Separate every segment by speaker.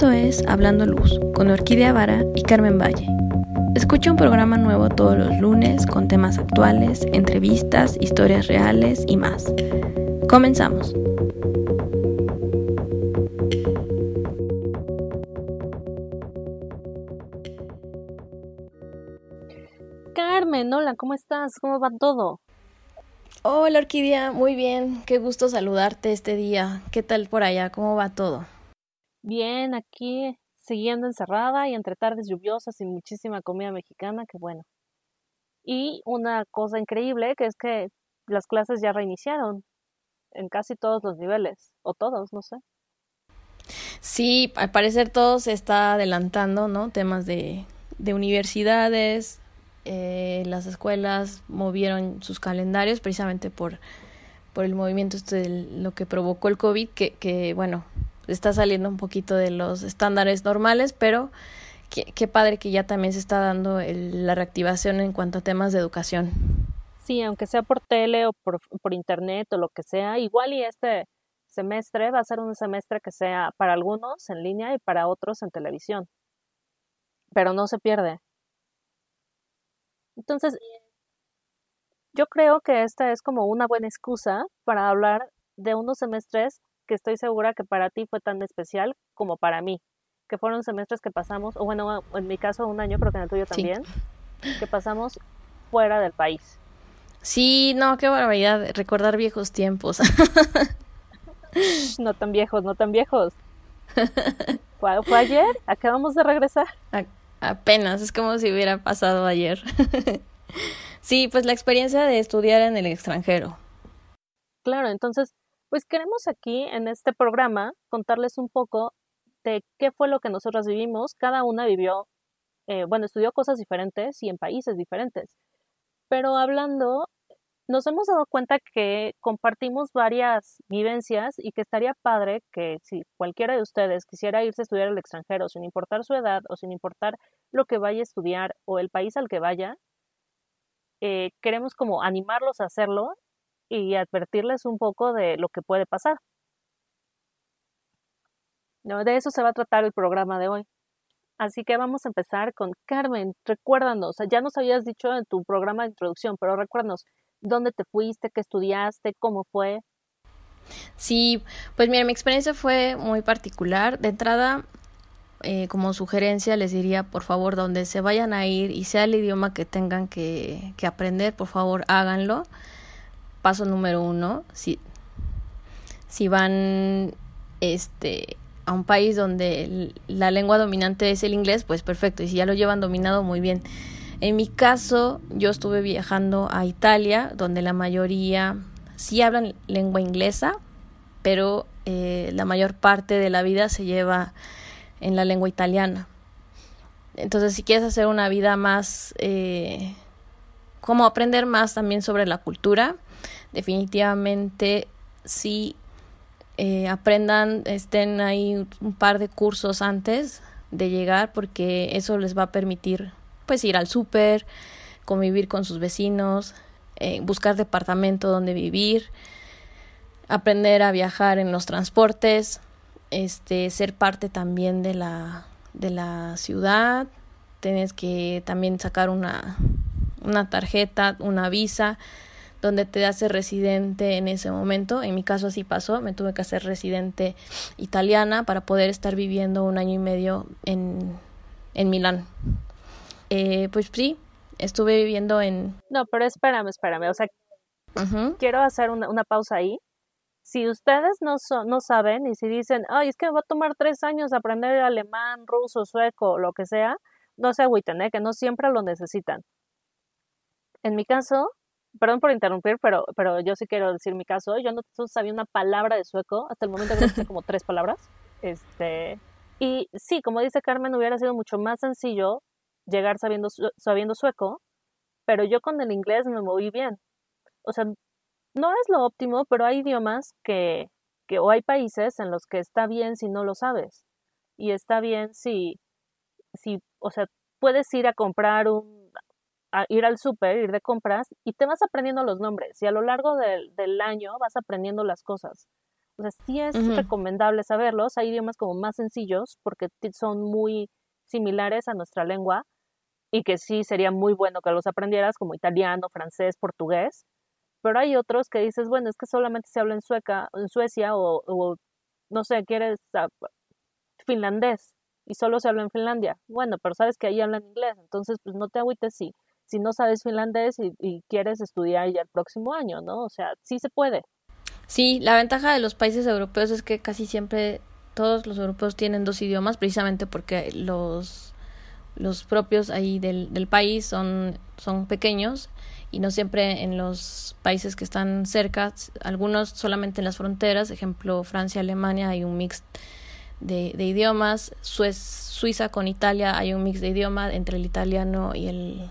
Speaker 1: Esto es Hablando Luz con Orquídea Vara y Carmen Valle. Escucha un programa nuevo todos los lunes con temas actuales, entrevistas, historias reales y más. Comenzamos.
Speaker 2: Carmen, hola, ¿cómo estás? ¿Cómo va todo?
Speaker 1: Hola Orquídea, muy bien, qué gusto saludarte este día. ¿Qué tal por allá? ¿Cómo va todo?
Speaker 2: Bien, aquí siguiendo encerrada y entre tardes lluviosas y muchísima comida mexicana, que bueno. Y una cosa increíble que es que las clases ya reiniciaron en casi todos los niveles, o todos, no sé.
Speaker 1: Sí, al parecer todo se está adelantando, ¿no? Temas de, de universidades, eh, las escuelas movieron sus calendarios precisamente por, por el movimiento este lo que provocó el COVID, que, que bueno, está saliendo un poquito de los estándares normales, pero qué, padre que ya también se está dando la reactivación en cuanto a temas de educación.
Speaker 2: Sí, aunque sea por tele o por, por internet o lo que sea, igual y este semestre va a ser un semestre que sea para algunos en línea y para otros en televisión. Pero no se pierde. Entonces, yo creo que esta es como una buena excusa para hablar de unos semestres que estoy segura que para ti fue tan especial como para mí, que fueron semestres que pasamos, o bueno, en mi caso un año, creo que en el tuyo también, que pasamos fuera del país.
Speaker 1: Sí, no, qué barbaridad, recordar viejos tiempos.
Speaker 2: no tan viejos, no tan viejos. ¿Fue, fue ayer? Acabamos de regresar.
Speaker 1: apenas, es como si hubiera pasado ayer. sí, pues la experiencia de estudiar en el extranjero.
Speaker 2: Claro, entonces pues queremos aquí en este programa contarles un poco de qué fue lo que nosotros vivimos. Cada una vivió, eh, bueno, estudió cosas diferentes y en países diferentes. Pero hablando, nos hemos dado cuenta que compartimos varias vivencias y que estaría padre que si cualquiera de ustedes quisiera irse a estudiar al extranjero, sin importar su edad o sin importar lo que vaya a estudiar o el país al que vaya, eh, queremos como animarlos a hacerlo y advertirles un poco de lo que puede pasar. No, de eso se va a tratar el programa de hoy. Así que vamos a empezar con Carmen. Recuérdanos, ya nos habías dicho en tu programa de introducción, pero recuérdanos dónde te fuiste, qué estudiaste, cómo fue.
Speaker 1: Sí, pues mira, mi experiencia fue muy particular. De entrada, eh, como sugerencia, les diría, por favor, donde se vayan a ir y sea el idioma que tengan que, que aprender, por favor, háganlo paso número uno, si, si van este, a un país donde la lengua dominante es el inglés, pues perfecto, y si ya lo llevan dominado, muy bien. En mi caso, yo estuve viajando a Italia, donde la mayoría sí hablan lengua inglesa, pero eh, la mayor parte de la vida se lleva en la lengua italiana. Entonces, si quieres hacer una vida más, eh, como aprender más también sobre la cultura, definitivamente sí eh, aprendan, estén ahí un par de cursos antes de llegar porque eso les va a permitir pues ir al súper, convivir con sus vecinos, eh, buscar departamento donde vivir, aprender a viajar en los transportes, este, ser parte también de la, de la ciudad, tienes que también sacar una, una tarjeta, una visa, donde te haces residente en ese momento. En mi caso así pasó, me tuve que hacer residente italiana para poder estar viviendo un año y medio en, en Milán. Eh, pues sí, estuve viviendo en...
Speaker 2: No, pero espérame, espérame, o sea, quiero hacer una, una pausa ahí. Si ustedes no, no saben y si dicen, ay, es que va a tomar tres años aprender alemán, ruso, sueco, lo que sea, no se agüiten, ¿eh? que no siempre lo necesitan. En mi caso, perdón por interrumpir, pero, pero yo sí quiero decir mi caso. Yo no sabía una palabra de sueco, hasta el momento como tres palabras. Este, y sí, como dice Carmen, hubiera sido mucho más sencillo llegar sabiendo, sabiendo sueco, pero yo con el inglés me moví bien. O sea, no es lo óptimo, pero hay idiomas que, que, o hay países en los que está bien si no lo sabes. Y está bien si, si, o sea, puedes ir a comprar un ir al súper, ir de compras y te vas aprendiendo los nombres y a lo largo del, del año vas aprendiendo las cosas. O sea, sí es recomendable saberlos. Hay idiomas como más sencillos porque son muy similares a nuestra lengua y que sí sería muy bueno que los aprendieras como italiano, francés, portugués. Pero hay otros que dices, bueno, es que solamente se habla en Sueca, en Suecia o, no sé, quieres finlandés y solo se habla en Finlandia. Bueno, pero sabes que ahí hablan inglés, entonces pues no te agüites si, si no sabes finlandés y, quieres estudiar ya el próximo año, ¿no? O sea, sí se puede.
Speaker 1: Sí, la ventaja de los países europeos es que casi siempre todos los europeos tienen dos idiomas, precisamente porque los, los propios ahí del, del país son, son pequeños y no siempre en los países que están cerca, algunos solamente en las fronteras, ejemplo Francia, Alemania, hay un mix de, idiomas, Suiza con Italia hay un mix de idioma entre el italiano y el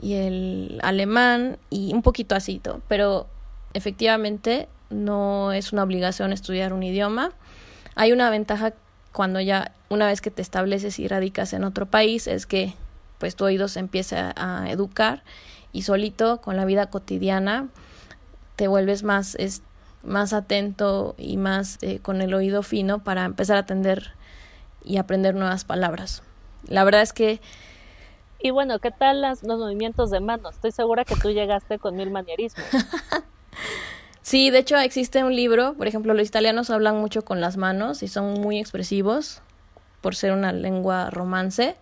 Speaker 1: y el alemán y un poquito así, pero efectivamente no es una obligación estudiar un idioma. Hay una ventaja cuando ya una vez que te estableces y radicas en otro país es que pues tu oído se empieza a educar y solito con la vida cotidiana te vuelves más es, más atento y más eh, con el oído fino para empezar a atender y aprender nuevas palabras. La verdad es que
Speaker 2: y bueno, ¿qué tal las, los movimientos de manos? Estoy segura que tú llegaste con mil manierismos.
Speaker 1: Sí, de hecho existe un libro, por ejemplo, los italianos hablan mucho con las manos y son muy expresivos por ser una lengua romance.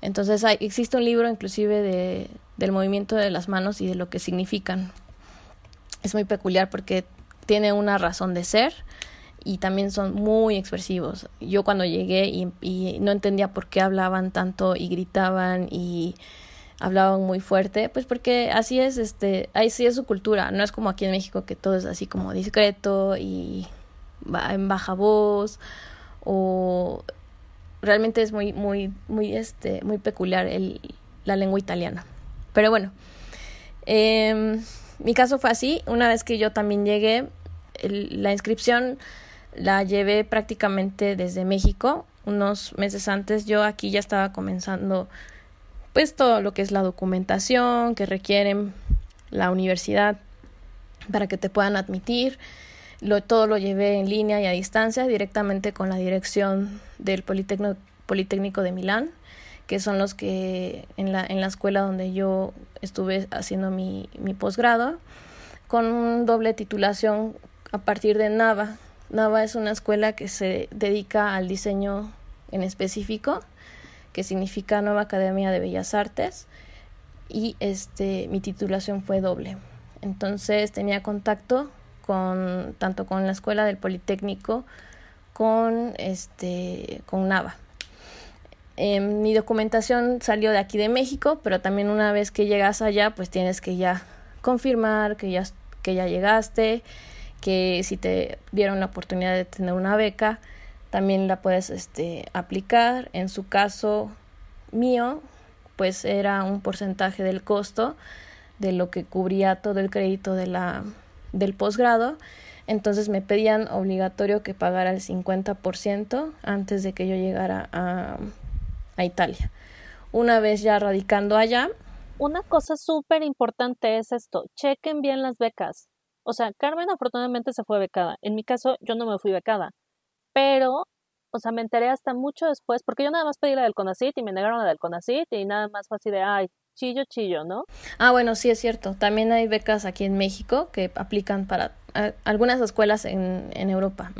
Speaker 1: Entonces hay, existe un libro inclusive de, del movimiento de las manos y de lo que significan. Es muy peculiar porque tiene una razón de ser y también son muy expresivos. Yo cuando llegué y, no entendía por qué hablaban tanto y gritaban y hablaban muy fuerte, pues porque así es, este, ahí sí es su cultura, no es como aquí en México que todo es así como discreto y en baja voz o realmente es muy, muy, muy, este, muy peculiar el, la lengua italiana. Pero bueno, eh, mi caso fue así, una vez que yo también llegué, la inscripción la llevé prácticamente desde México, unos meses antes yo aquí ya estaba comenzando pues todo lo que es la documentación que requieren la universidad para que te puedan admitir. Lo, todo lo llevé en línea y a distancia directamente con la dirección del Politécnico, Politécnico de Milán, que son los que en la, en la escuela donde yo estuve haciendo mi, mi posgrado, con doble titulación a partir de NAVA. NAVA es una escuela que se dedica al diseño en específico que significa Nueva Academia de Bellas Artes y este mi titulación fue doble. Entonces tenía contacto con tanto con la escuela del Politécnico con este con Nava. Em, mi documentación salió de aquí de México, pero también una vez que llegas allá, pues tienes que ya confirmar que ya que ya llegaste, que si te dieron la oportunidad de tener una beca, también la puedes este, aplicar. En su caso mío, pues era un porcentaje del costo de lo que cubría todo el crédito de la, del posgrado. Entonces me pedían obligatorio que pagara el 50% antes de que yo llegara a, a Italia. Una vez ya radicando allá.
Speaker 2: Una cosa súper importante es esto, chequen bien las becas. O sea, Carmen afortunadamente se fue becada. En mi caso, yo no me fui becada pero, o sea, me enteré hasta mucho después, porque yo nada más pedí la del CONACIT y me negaron la del CONACIT y nada más fue así de, ay, chillo, chillo, ¿no?
Speaker 1: Ah, bueno, sí es cierto. También hay becas aquí en México que aplican para algunas escuelas en, en Europa.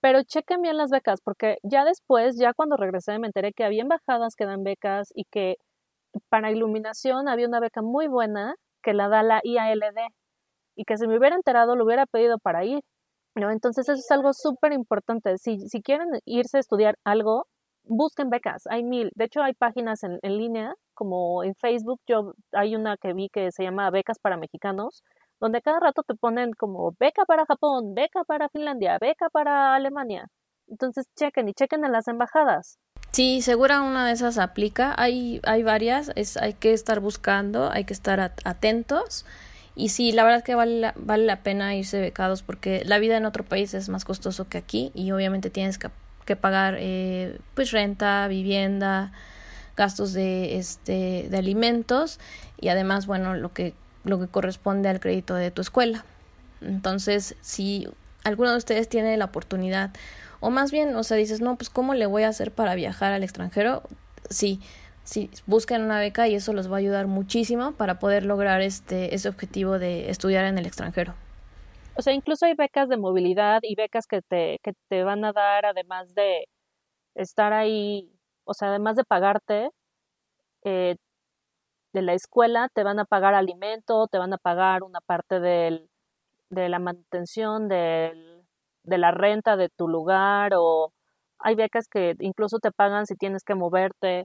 Speaker 2: Pero chequen bien las becas, porque ya después, ya cuando regresé, me enteré que había embajadas que dan becas y que para iluminación había una beca muy buena que la da la IALD y que si me hubiera enterado lo hubiera pedido para ir ¿no? Entonces eso es algo súper importante. Si, si quieren irse a estudiar algo, busquen becas, hay mil. De hecho, hay páginas en, en línea, como en Facebook, yo hay una que vi que se llama Becas para Mexicanos, donde cada rato te ponen como beca para Japón, beca para Finlandia, beca para Alemania. Entonces chequen y chequen en las embajadas.
Speaker 1: Sí, segura una de esas aplica. Hay, hay varias, es, hay que estar buscando, hay que estar atentos. Y sí, la verdad que vale la, vale la pena irse becados porque la vida en otro país es más costoso que aquí y obviamente tienes que, que pagar eh, pues renta, vivienda, gastos de, este, de alimentos y además, bueno, lo que, lo que corresponde al crédito de tu escuela. Entonces, sí, alguno de ustedes tiene la oportunidad, o más bien, o sea, dices, no, pues ¿cómo le voy a hacer para viajar al extranjero? Sí, sí, busquen una beca y eso los va a ayudar muchísimo para poder lograr este, ese objetivo de estudiar en el extranjero.
Speaker 2: O sea, incluso hay becas de movilidad y becas que te, que te van a dar, además de estar ahí, o sea, además de pagarte eh, de la escuela, te van a pagar alimento, te van a pagar una parte del, de la manutención, del, de la renta de tu lugar, o hay becas que incluso te pagan si tienes que moverte.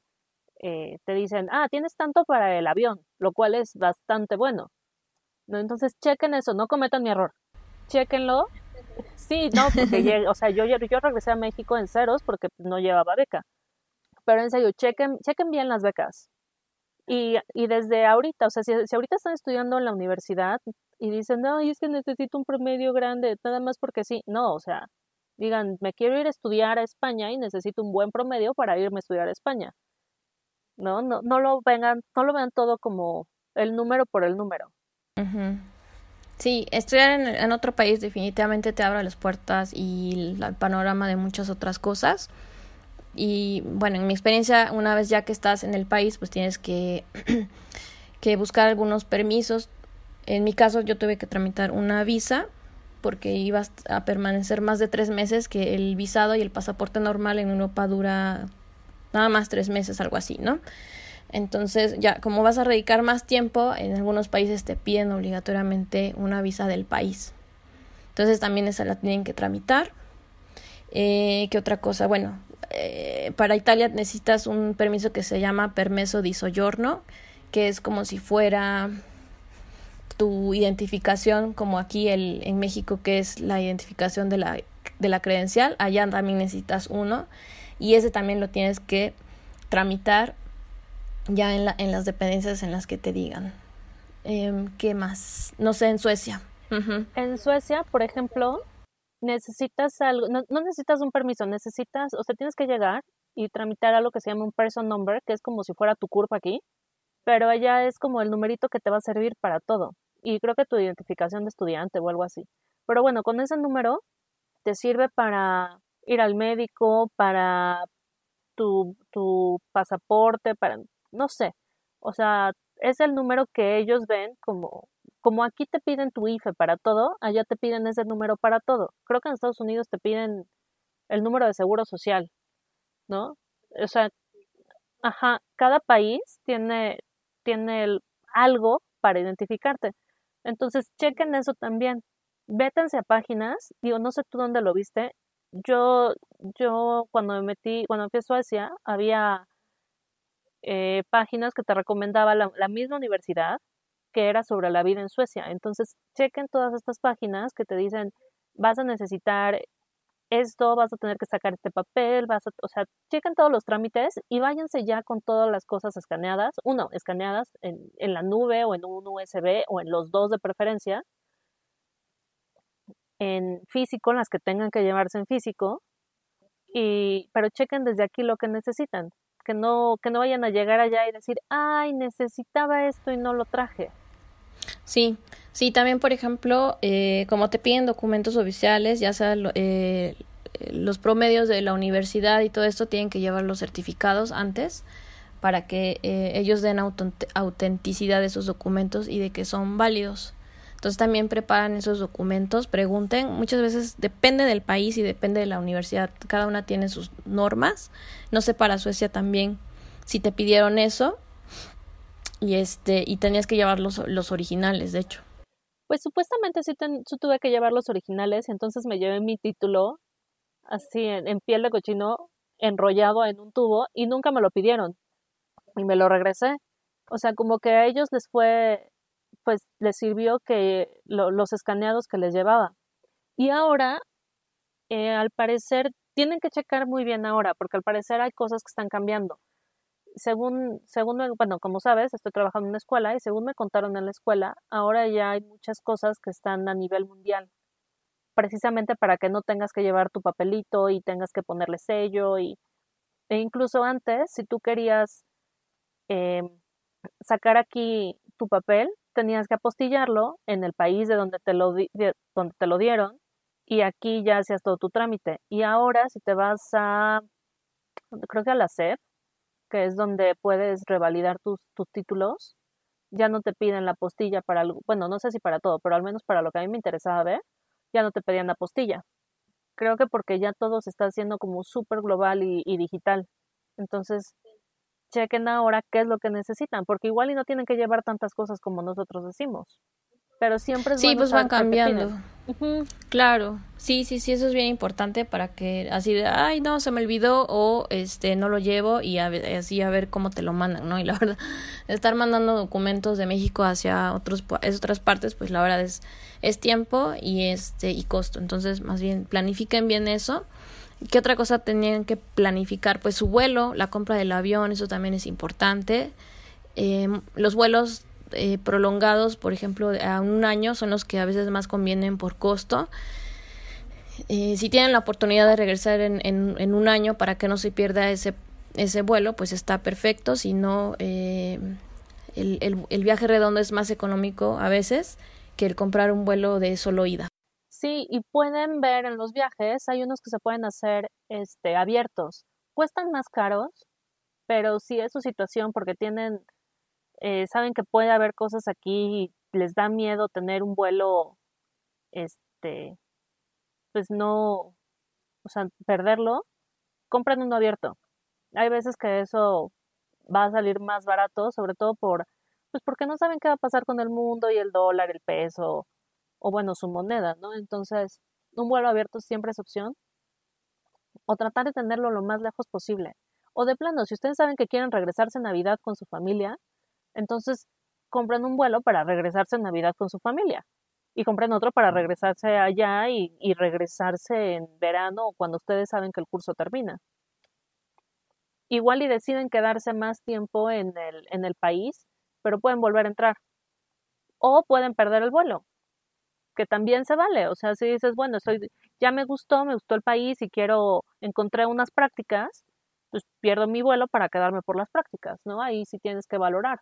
Speaker 2: Eh, te dicen, ah, tienes tanto para el avión, lo cual es bastante bueno. ¿No? Entonces, chequen eso, no cometan mi error chéquenlo. Sí, no, porque o sea, yo, yo regresé a México en ceros porque no llevaba beca. Pero en serio, chequen, chequen bien las becas. Y, y desde ahorita, o sea, si, si, ahorita están estudiando en la universidad y dicen, no, es que necesito un promedio grande, nada más porque sí, no, o sea, digan, me quiero ir a estudiar a España y necesito un buen promedio para irme a estudiar a España. No, no, no lo vengan, no lo vean todo como el número por el número.
Speaker 1: Sí, estudiar en, otro país definitivamente te abre las puertas y el, panorama de muchas otras cosas. Y bueno, en mi experiencia, una vez ya que estás en el país, pues tienes que, que buscar algunos permisos. En mi caso, yo tuve que tramitar una visa porque ibas a permanecer más de tres meses, que el visado y el pasaporte normal en Europa dura nada más tres meses, algo así, ¿no? Entonces, ya como vas a radicar más tiempo, en algunos países te piden obligatoriamente una visa del país. Entonces, también esa la tienen que tramitar. Eh, ¿Qué otra cosa? Bueno, eh, para Italia necesitas un permiso que se llama permeso di soggiorno, que es como si fuera tu identificación, como aquí el, en México, que es la identificación de la, de la credencial. Allá también necesitas uno. Y ese también lo tienes que tramitar ya en, la, en las dependencias en las que te digan. Em, ¿Qué más? No sé, en Suecia.
Speaker 2: En Suecia, por ejemplo, necesitas algo, no, necesitas un permiso, necesitas, o sea, tienes que llegar y tramitar algo que se llama un person number, que es como si fuera tu curva aquí, pero allá es como el numerito que te va a servir para todo. Y creo que tu identificación de estudiante o algo así. Pero bueno, con ese número te sirve para ir al médico, para tu, tu pasaporte, para no sé, o sea, es el número que ellos ven como, como aquí te piden tu IFE para todo, allá te piden ese número para todo. Creo que en Estados Unidos te piden el número de seguro social, ¿no? O sea, ajá, cada país tiene, tiene algo para identificarte. Entonces, chequen eso también. Vétense a páginas, digo, no sé tú dónde lo viste. Yo, yo cuando me metí, cuando fui a Suecia, había eh, páginas que te recomendaba la, misma universidad que era sobre la vida en Suecia. Entonces, chequen todas estas páginas que te dicen, vas a necesitar esto, vas a tener que sacar este papel, vas a, o sea, chequen todos los trámites y váyanse ya con todas las cosas escaneadas, uno, escaneadas en, en la nube o en un USB o en los dos de preferencia, en físico, las que tengan que llevarse en físico, y, pero chequen desde aquí lo que necesitan que no, que no vayan a llegar allá y decir, ay, necesitaba esto y no lo traje.
Speaker 1: Sí, sí, también, por ejemplo, eh, como te piden documentos oficiales, ya sea eh, los promedios de la universidad y todo esto, tienen que llevar los certificados antes para que eh, ellos den autenticidad de esos documentos y de que son válidos. Entonces también preparan esos documentos, pregunten, muchas veces depende del país y depende de la universidad, cada una tiene sus normas. No sé para Suecia también si te pidieron eso y este y tenías que llevar los, los originales, de hecho.
Speaker 2: Pues supuestamente sí, tuve que llevar los originales, entonces me llevé mi título así en, en piel de cochino enrollado en un tubo y nunca me lo pidieron y me lo regresé. O sea, como que a ellos les fue pues les sirvió que los escaneados que les llevaba. Y ahora, eh, al parecer, tienen que checar muy bien ahora, porque al parecer hay cosas que están cambiando. Según, según, bueno, como sabes, estoy trabajando en una escuela y según me contaron en la escuela, ahora ya hay muchas cosas que están a nivel mundial, precisamente para que no tengas que llevar tu papelito y tengas que ponerle sello y e incluso antes, si tú querías em, sacar aquí tu papel, tenías que apostillarlo en el país de donde te lo, donde te lo dieron y aquí ya hacías todo tu trámite. Y ahora si te vas a, creo que la SEP, que es donde puedes revalidar tus, tus títulos, ya no te piden la postilla para algo, bueno, no sé si para todo, pero al menos para lo que a mí me interesaba ver, ya no te pedían la postilla. Creo que porque ya todo se está haciendo como súper global y digital. Entonces, chequen ahora qué es lo que necesitan, porque igual y no tienen que llevar tantas cosas como nosotros decimos pero siempre
Speaker 1: es sí pues van cambiando. Claro sí sí sí eso es bien importante para que así de ay no se me olvidó o este no lo llevo y así a ver cómo te lo mandan no y la verdad estar mandando documentos de México hacia otros otras partes pues la verdad es es tiempo y este y costo. Entonces más bien planifiquen bien eso ¿Qué otra cosa tenían que planificar? Pues su vuelo, la compra del avión, eso también es importante. Eh, los vuelos eh, prolongados, por ejemplo, a un año, son los que a veces más convienen por costo. Eh, si tienen la oportunidad de regresar en, en, un año para que no se pierda ese, ese vuelo, pues está perfecto. Si no, eh, el, el, el, viaje redondo es más económico a veces que el comprar un vuelo de solo ida.
Speaker 2: Sí, y pueden ver en los viajes, hay unos que se pueden hacer este, abiertos. Cuestan más caros, pero si es su situación porque tienen eh, saben que puede haber cosas aquí y les da miedo tener un vuelo, este, pues no, o sea, perderlo, compran uno abierto. Hay veces que eso va a salir más barato, sobre todo por, pues porque no saben qué va a pasar con el mundo y el dólar, el peso, o bueno, su moneda, ¿no? Entonces, un vuelo abierto siempre es opción. O tratar de tenerlo lo más lejos posible. O de plano, si ustedes saben que quieren regresarse a Navidad con su familia, entonces, compran un vuelo para regresarse en Navidad con su familia y compren otro para regresarse allá y, y regresarse en verano o cuando ustedes saben que el curso termina. Igual y deciden quedarse más tiempo en el, en el país, pero pueden volver a entrar. O pueden perder el vuelo, que también se vale. O sea, si dices, bueno, soy, ya me gustó, me gustó el país y quiero, encontrar unas prácticas, pues pierdo mi vuelo para quedarme por las prácticas, ¿no? Ahí sí tienes que valorar.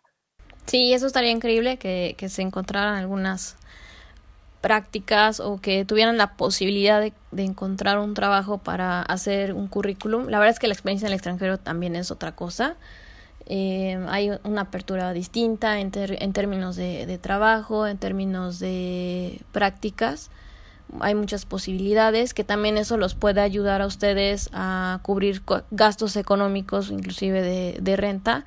Speaker 1: Sí, eso estaría increíble que, que se encontraran algunas prácticas o que tuvieran la posibilidad de, de, encontrar un trabajo para hacer un currículum. La verdad es que la experiencia en el extranjero también es otra cosa. Eh, hay una apertura distinta en, en términos de, trabajo, en términos de prácticas. Hay muchas posibilidades que también eso los puede ayudar a ustedes a cubrir gastos económicos, inclusive de, renta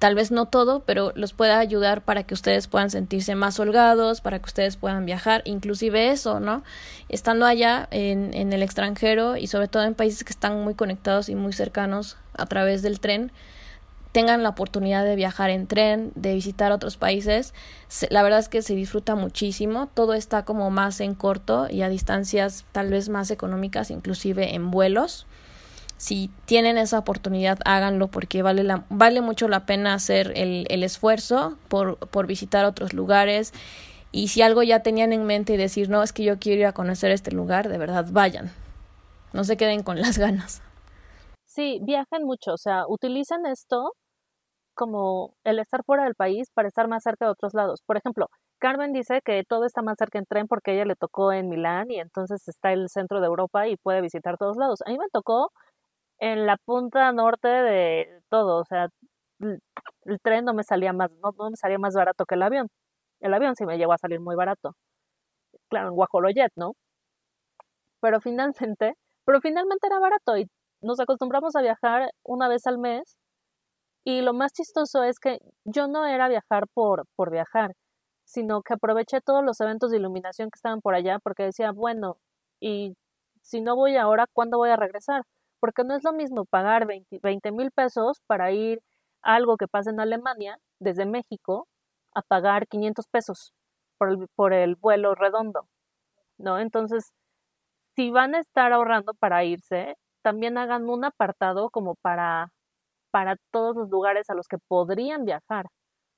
Speaker 1: tal vez no todo, pero los pueda ayudar para que ustedes puedan sentirse más holgados, para que ustedes puedan viajar, inclusive eso, ¿no? Estando allá en, en el extranjero y sobre todo en países que están muy conectados y muy cercanos a través del tren, tengan la oportunidad de viajar en tren, de visitar otros países, la verdad es que se disfruta muchísimo, todo está como más en corto y a distancias tal vez más económicas, inclusive en vuelos si tienen esa oportunidad, háganlo porque vale, la, vale mucho la pena hacer el, el esfuerzo por, por visitar otros lugares. Y si algo ya tenían en mente y decir, no, es que yo quiero ir a conocer este lugar, de verdad, vayan. No se queden con las ganas.
Speaker 2: Sí, viajen mucho, o sea, utilizan esto como el estar fuera del país para estar más cerca de otros lados. Por ejemplo, Carmen dice que todo está más cerca en tren porque ella le tocó en Milán y entonces está el centro de Europa y puede visitar todos lados. A mí me tocó en la punta norte de todo, o sea, el, tren no me salía más, no, me salía más barato que el avión. El avión sí me llegó a salir muy barato. Claro, en Guajoloyet, ¿no? Pero finalmente, pero finalmente era barato y nos acostumbramos a viajar una vez al mes. Y lo más chistoso es que yo no era viajar por, por viajar, sino que aproveché todos los eventos de iluminación que estaban por allá porque decía, bueno, y si no voy ahora, ¿cuándo voy a regresar? porque no es lo mismo pagar 20 mil pesos para ir a algo que pasa en Alemania desde México a pagar 500 pesos por el, por el vuelo redondo, ¿no? Entonces, si van a estar ahorrando para irse, también hagan un apartado como para, para todos los lugares a los que podrían viajar.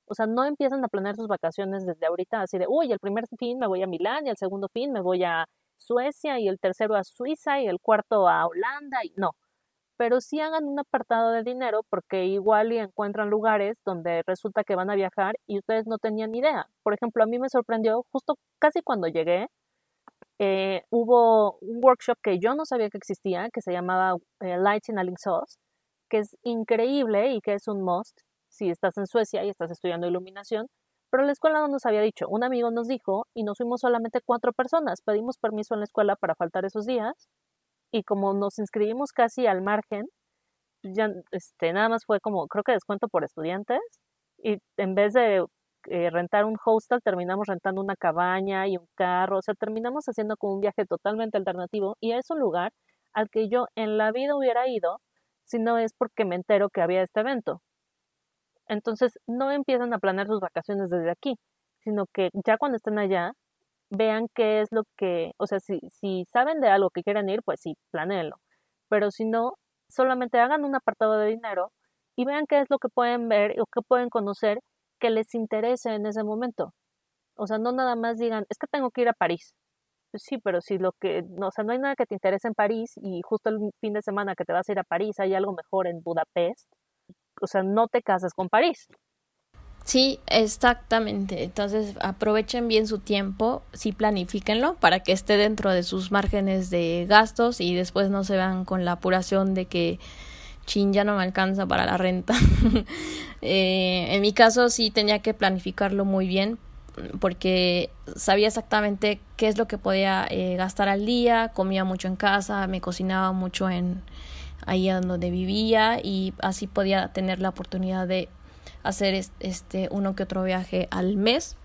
Speaker 2: O sea, no empiezan a planear sus vacaciones desde ahorita, así de, uy, el primer fin me voy a Milán y el segundo fin me voy a Suecia y el tercero a Suiza y el cuarto a Holanda y no. Pero sí hagan un apartado de dinero porque igual y encuentran lugares donde resulta que van a viajar y ustedes no tenían idea. Por ejemplo, a mí me sorprendió justo casi cuando llegué, eh, hubo un workshop que yo no sabía que existía, que se llamaba eh, Lighting a Sauce, que es increíble y que es un must si estás en Suecia y estás estudiando iluminación, pero la escuela no nos había dicho. Un amigo nos dijo y nos fuimos solamente cuatro personas. Pedimos permiso en la escuela para faltar esos días y como nos inscribimos casi al margen, ya este, nada más fue como, creo que descuento por estudiantes y en vez de eh, rentar un hostel, terminamos rentando una cabaña y un carro, o sea, terminamos haciendo como un viaje totalmente alternativo y es un lugar al que yo en la vida hubiera ido si no es porque me entero que había este evento. Entonces, no empiezan a planear sus vacaciones desde aquí, sino que ya cuando estén allá, vean qué es lo que, o sea, si, si saben de algo que quieren ir, pues sí, planeenlo. Pero si no, solamente hagan un apartado de dinero y vean qué es lo que pueden ver o qué pueden conocer que les interese en ese momento. O sea, no nada más digan, es que tengo que ir a París. Pues sí, pero si lo que, no, o sea, no hay nada que te interese en París y justo el fin de semana que te vas a ir a París hay algo mejor en Budapest, o sea, no te cases con París.
Speaker 1: Sí, exactamente. Entonces aprovechen bien su tiempo, sí planifíquenlo para que esté dentro de sus márgenes de gastos y después no se vean con la apuración de que chin ya no me alcanza para la renta. Eh, en mi caso sí tenía que planificarlo muy bien porque sabía exactamente qué es lo que podía eh, gastar al día, comía mucho en casa, me cocinaba mucho en ahí donde vivía y así podía tener la oportunidad de hacer este uno que otro viaje al mes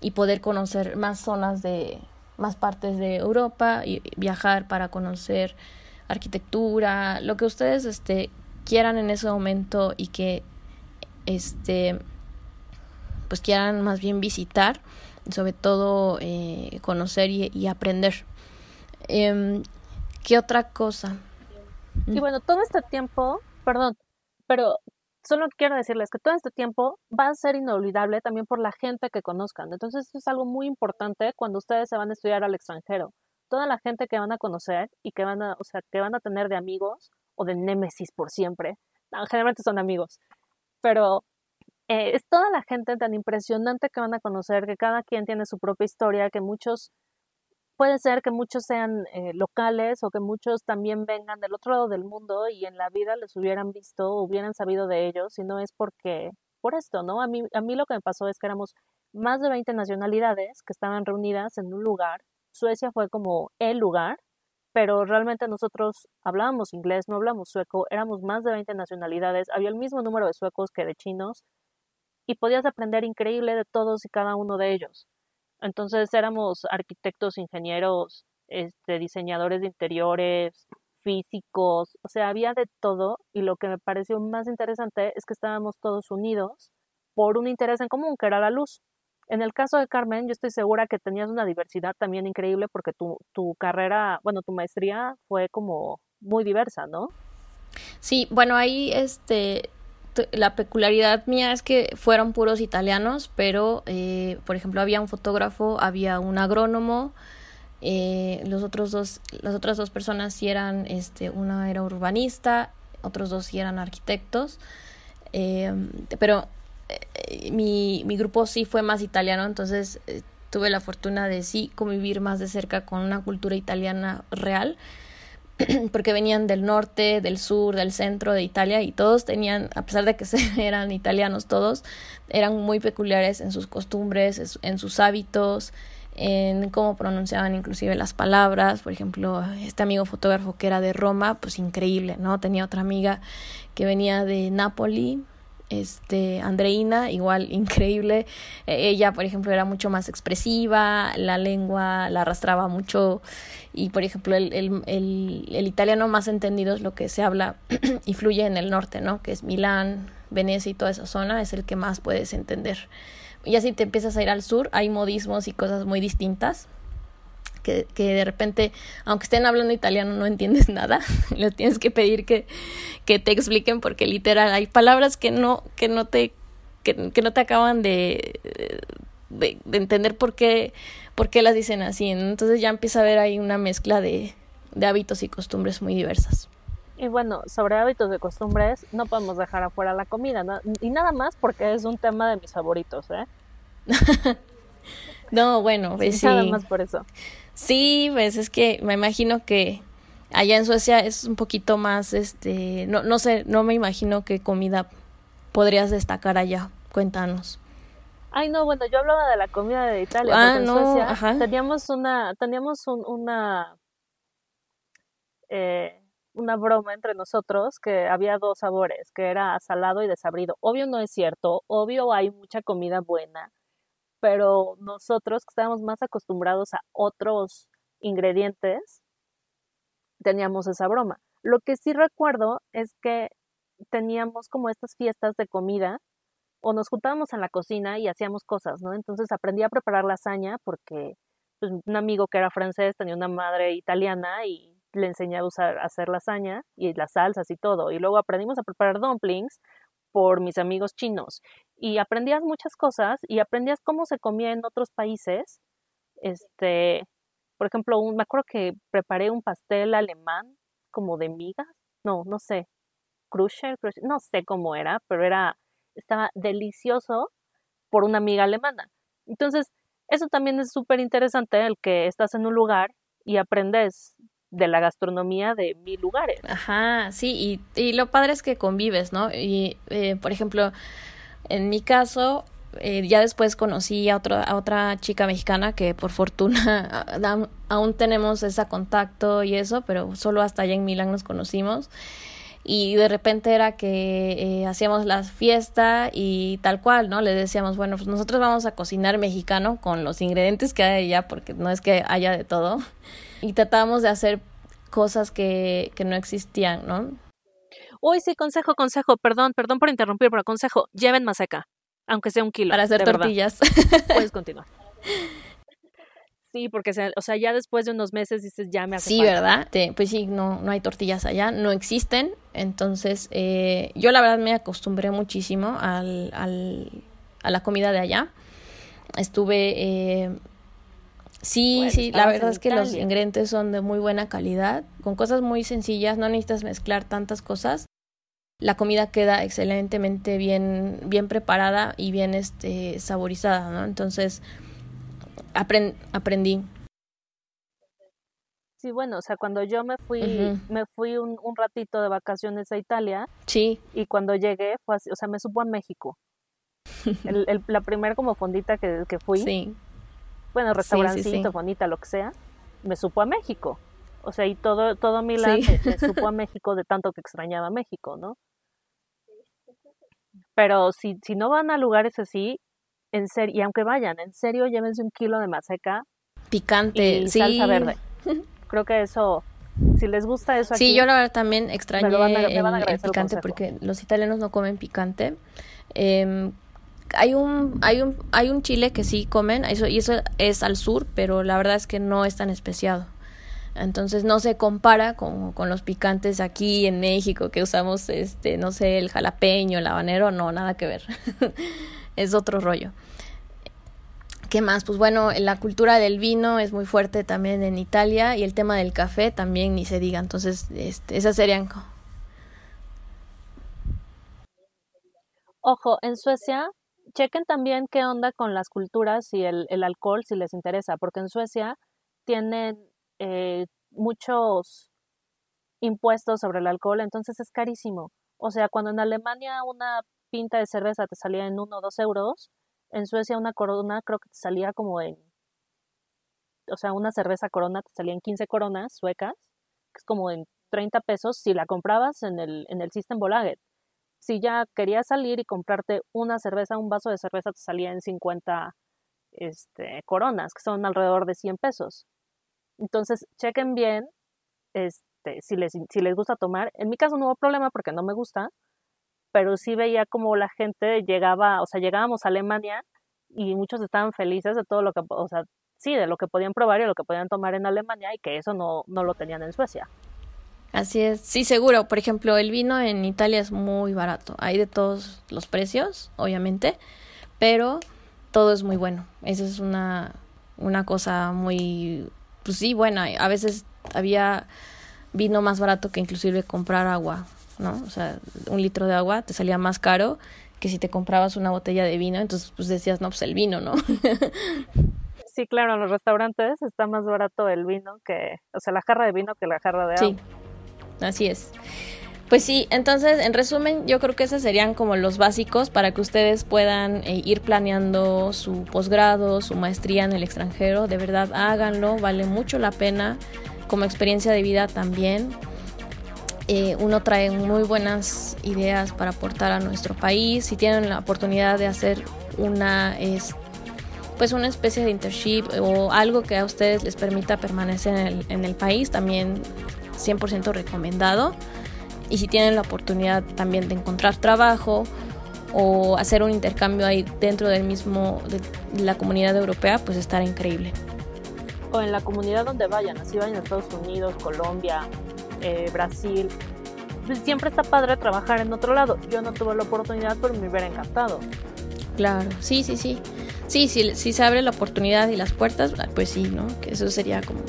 Speaker 1: y poder conocer más zonas de más partes de Europa y viajar para conocer arquitectura, lo que ustedes este quieran en ese momento y que este pues quieran más bien visitar, sobre todo eh, conocer y, aprender. Em, ¿Qué otra cosa?
Speaker 2: Y bueno, todo este tiempo, perdón, pero solo quiero decirles que todo este tiempo va a ser inolvidable también por la gente que conozcan. Entonces, esto es algo muy importante cuando ustedes se van a estudiar al extranjero. Toda la gente que van a conocer y que van a, o sea, que van a tener de amigos o de némesis por siempre. generalmente son amigos, pero eh, es toda la gente tan impresionante que van a conocer, que cada quien tiene su propia historia, que muchos puede ser que muchos sean eh, locales o que muchos también vengan del otro lado del mundo y en la vida les hubieran visto, hubieran sabido de ellos, y no es porque, por esto, ¿no? A mí, a mí lo que me pasó es que éramos más de 20 nacionalidades que estaban reunidas en un lugar. Suecia fue como el lugar, pero realmente nosotros hablábamos inglés, no hablábamos sueco, éramos más de 20 nacionalidades, había el mismo número de suecos que de chinos, y podías aprender increíble de todos y cada uno de ellos. Entonces éramos arquitectos, ingenieros, este, diseñadores de interiores, físicos, o sea, había de todo y lo que me pareció más interesante es que estábamos todos unidos por un interés en común, que era la luz. En el caso de Carmen, yo estoy segura que tenías una diversidad también increíble porque tu, tu carrera, bueno, tu maestría fue como muy diversa, ¿no?
Speaker 1: Sí, bueno, ahí este la peculiaridad mía es que fueron puros italianos, pero eh, por ejemplo había un fotógrafo, había un agrónomo, eh, los otros dos, las otras dos personas sí eran, este, una era urbanista, otros dos sí eran arquitectos, eh, pero mi, mi grupo sí fue más italiano, entonces tuve la fortuna de sí convivir más de cerca con una cultura italiana real porque venían del norte, del sur, del centro de Italia y todos tenían, a pesar de que eran italianos todos, eran muy peculiares en sus costumbres, en sus hábitos, en cómo pronunciaban inclusive las palabras. Por ejemplo, este amigo fotógrafo que era de Roma, pues increíble, ¿no? Tenía otra amiga que venía de Nápoli, este Andreina igual increíble. E, ella por ejemplo era mucho más expresiva la lengua la arrastraba mucho y por ejemplo el, el, el, italiano más entendido es lo que se habla y fluye en el norte no que es Milán Venecia y toda esa zona es el que más puedes entender. Y así te empiezas a ir al sur hay modismos y cosas muy distintas que, que, de repente, aunque estén hablando italiano, no entiendes nada. Les tienes que pedir que, que te expliquen porque literal hay palabras que no, que no te, que, que no te acaban de, de, entender por qué, por qué las dicen así. Entonces ya empieza a haber ahí una mezcla de, de hábitos y costumbres muy diversas.
Speaker 2: Y bueno, sobre hábitos y costumbres, no podemos dejar afuera la comida, y nada más porque es un tema de mis favoritos, ¿eh?
Speaker 1: no, bueno, pues sí.
Speaker 2: Nada más por eso.
Speaker 1: Sí, pues es que me imagino que allá en Suecia es un poquito más, este, no, no sé, no me imagino qué comida podrías destacar allá. Cuéntanos.
Speaker 2: Ay, no, bueno, yo hablaba de la comida de Italia, ah, porque en Suecia teníamos una, teníamos un, una, eh, una broma entre nosotros que había dos sabores, que era salado y desabrido. Obvio no es cierto, obvio hay mucha comida buena, pero nosotros que estábamos más acostumbrados a otros ingredientes, teníamos esa broma. Lo que sí recuerdo es que teníamos como estas fiestas de comida o nos juntábamos en la cocina y hacíamos cosas, ¿no? Entonces aprendí a preparar lasaña porque pues, un amigo que era francés tenía una madre italiana y le enseñé a usar a hacer lasaña y las salsas y todo. Y luego aprendimos a preparar dumplings por mis amigos chinos. Y aprendías muchas cosas y aprendías cómo se comía en otros países. Este, por ejemplo, un, me acuerdo que preparé un pastel alemán como de migas. No, no sé. Kruscher, no sé cómo era, pero era, estaba delicioso por una amiga alemana. Entonces, eso también es súper interesante, el que estás en un lugar y aprendes de la gastronomía de mil lugares.
Speaker 1: Ajá, sí, y, y lo padre es que convives, ¿no? Y, eh, por ejemplo, en mi caso, eh, ya después conocí a, otro, a otra chica mexicana que por fortuna aún tenemos ese contacto y eso, pero solo hasta allá en Milán nos conocimos. Y de repente era que eh, hacíamos la fiesta y tal cual, ¿no? Le decíamos, bueno, pues nosotros vamos a cocinar mexicano con los ingredientes que hay allá, porque no es que haya de todo y tratábamos de hacer cosas que, que no existían, ¿no?
Speaker 2: Uy, sí, consejo, consejo, perdón, perdón por interrumpir, pero consejo, lleven maseca, aunque sea un kilo.
Speaker 1: Para hacer tortillas.
Speaker 2: Puedes continuar. Sí, porque, o sea, ya después de unos meses dices, ya me hace
Speaker 1: Sí, ¿verdad? pues sí, no, no hay tortillas allá, no existen. Entonces, eh, yo la verdad me acostumbré muchísimo al, al, a la comida de allá. Estuve eh, Sí, sí, la verdad es que los ingredientes son de muy buena calidad, con cosas muy sencillas, no necesitas mezclar tantas cosas. La comida queda excelentemente bien, bien preparada y bien este, saborizada, ¿no? Entonces, aprendí.
Speaker 2: Sí, bueno, o sea, cuando yo me fui, me fui un, un, ratito de vacaciones a Italia.
Speaker 1: Sí.
Speaker 2: Y cuando llegué, fue así, o sea, me supo a México. el, el, la primera como fondita que, que fui. Sí bueno, restaurancito, bonita, lo que sea, me supo a México. O sea, y todo, todo Milán me, supo a México de tanto que extrañaba México, ¿no? Pero si, si no van a lugares así, en serio, y aunque vayan, en serio, llévense un kilo de maseca.
Speaker 1: Picante,
Speaker 2: y salsa verde. Creo que eso, si les gusta eso
Speaker 1: aquí, Sí, yo la verdad también extrañé el, picante porque los italianos no comen picante. Eh, hay un, hay un, hay un chile que sí comen, y eso es al sur, pero la verdad es que no es tan especiado. Entonces no se compara con, con los picantes aquí en México que usamos, este, no sé, el jalapeño, el habanero, no, nada que ver. es otro rollo. ¿Qué más? Pues bueno, la cultura del vino es muy fuerte también en Italia y el tema del café también ni se diga. Entonces, este, esas serían.
Speaker 2: Ojo, en Suecia chequen también qué onda con las culturas y el, el alcohol si les interesa, porque en Suecia tienen eh, muchos impuestos sobre el alcohol, entonces es carísimo. O sea, cuando en Alemania una pinta de cerveza te salía en uno o dos euros, en Suecia una corona creo que te salía como en, o sea, una cerveza corona te salía en 15 coronas suecas, que es como en 30 pesos si la comprabas en el, en el System Bolaget si ya querías salir y comprarte una cerveza, un vaso de cerveza te salía en 50 este, coronas, que son alrededor de 100 pesos. Entonces, chequen bien este, si, les, si les gusta tomar. En mi caso no hubo problema porque no me gusta, pero sí veía como la gente llegaba, o sea, llegábamos a Alemania y muchos estaban felices de todo lo que, o sea, sí, de lo que podían probar y lo que podían tomar en Alemania y que eso no, no lo tenían en Suecia.
Speaker 1: Así es, sí, seguro. Por ejemplo, el vino en Italia es muy barato. Hay de todos los precios, obviamente, pero todo es muy bueno. Esa es una, una cosa muy, pues sí, buena. A veces había vino más barato que inclusive comprar agua, ¿no? O sea, un litro de agua te salía más caro que si te comprabas una botella de vino, entonces pues decías, no, pues el vino, ¿no?
Speaker 2: Sí, claro, en los restaurantes está más barato el vino que, o sea, la jarra de vino que la jarra de agua. Sí,
Speaker 1: así es. Pues sí, entonces en resumen yo creo que esos serían como los básicos para que ustedes puedan eh, ir planeando su posgrado, su maestría en el extranjero. De verdad háganlo, vale mucho la pena como experiencia de vida también. Eh, uno trae muy buenas ideas para aportar a nuestro país. Si tienen la oportunidad de hacer una, pues una especie de internship o algo que a ustedes les permita permanecer en el, en el país, también 100% recomendado y si tienen la oportunidad también de encontrar trabajo o hacer un intercambio ahí dentro del mismo de la comunidad europea, pues estará increíble.
Speaker 2: O en la comunidad donde vayan, así vayan a Estados Unidos, Colombia, eh, Brasil. Pues siempre está padre trabajar en otro lado. Yo no tuve la oportunidad, pero me hubiera encantado.
Speaker 1: Claro, sí, sí, sí. Sí, si sí, se abre la oportunidad y las puertas, pues sí, ¿no? Que eso sería como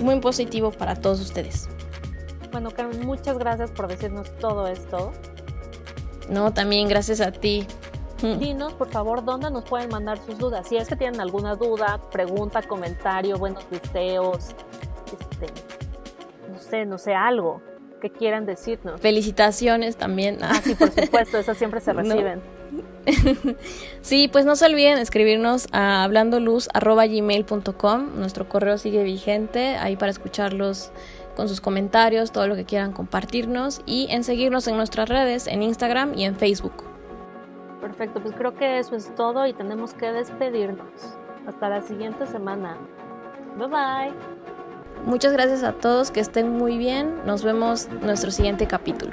Speaker 1: muy positivo para todos ustedes.
Speaker 2: Bueno, Carmen, muchas gracias por decirnos todo esto.
Speaker 1: No, también gracias a ti.
Speaker 2: Dinos, por favor, dónde nos pueden mandar sus dudas. Si es que tienen alguna duda, pregunta, comentario, buenos deseos, este, no sé, no sé, algo que quieran decirnos.
Speaker 1: Felicitaciones también.
Speaker 2: Ah, sí, por supuesto, esas siempre se reciben.
Speaker 1: sí, pues no se olviden escribirnos a hablandoluz.gmail.com. Nuestro correo sigue vigente ahí para escucharlos con sus comentarios, todo lo que quieran compartirnos y en seguirnos en nuestras redes, en Instagram y en Facebook.
Speaker 2: Perfecto, pues creo que eso es todo y tenemos que despedirnos. Hasta la siguiente semana. Bye bye.
Speaker 1: Muchas gracias a todos, que estén muy bien. Nos vemos en nuestro siguiente capítulo.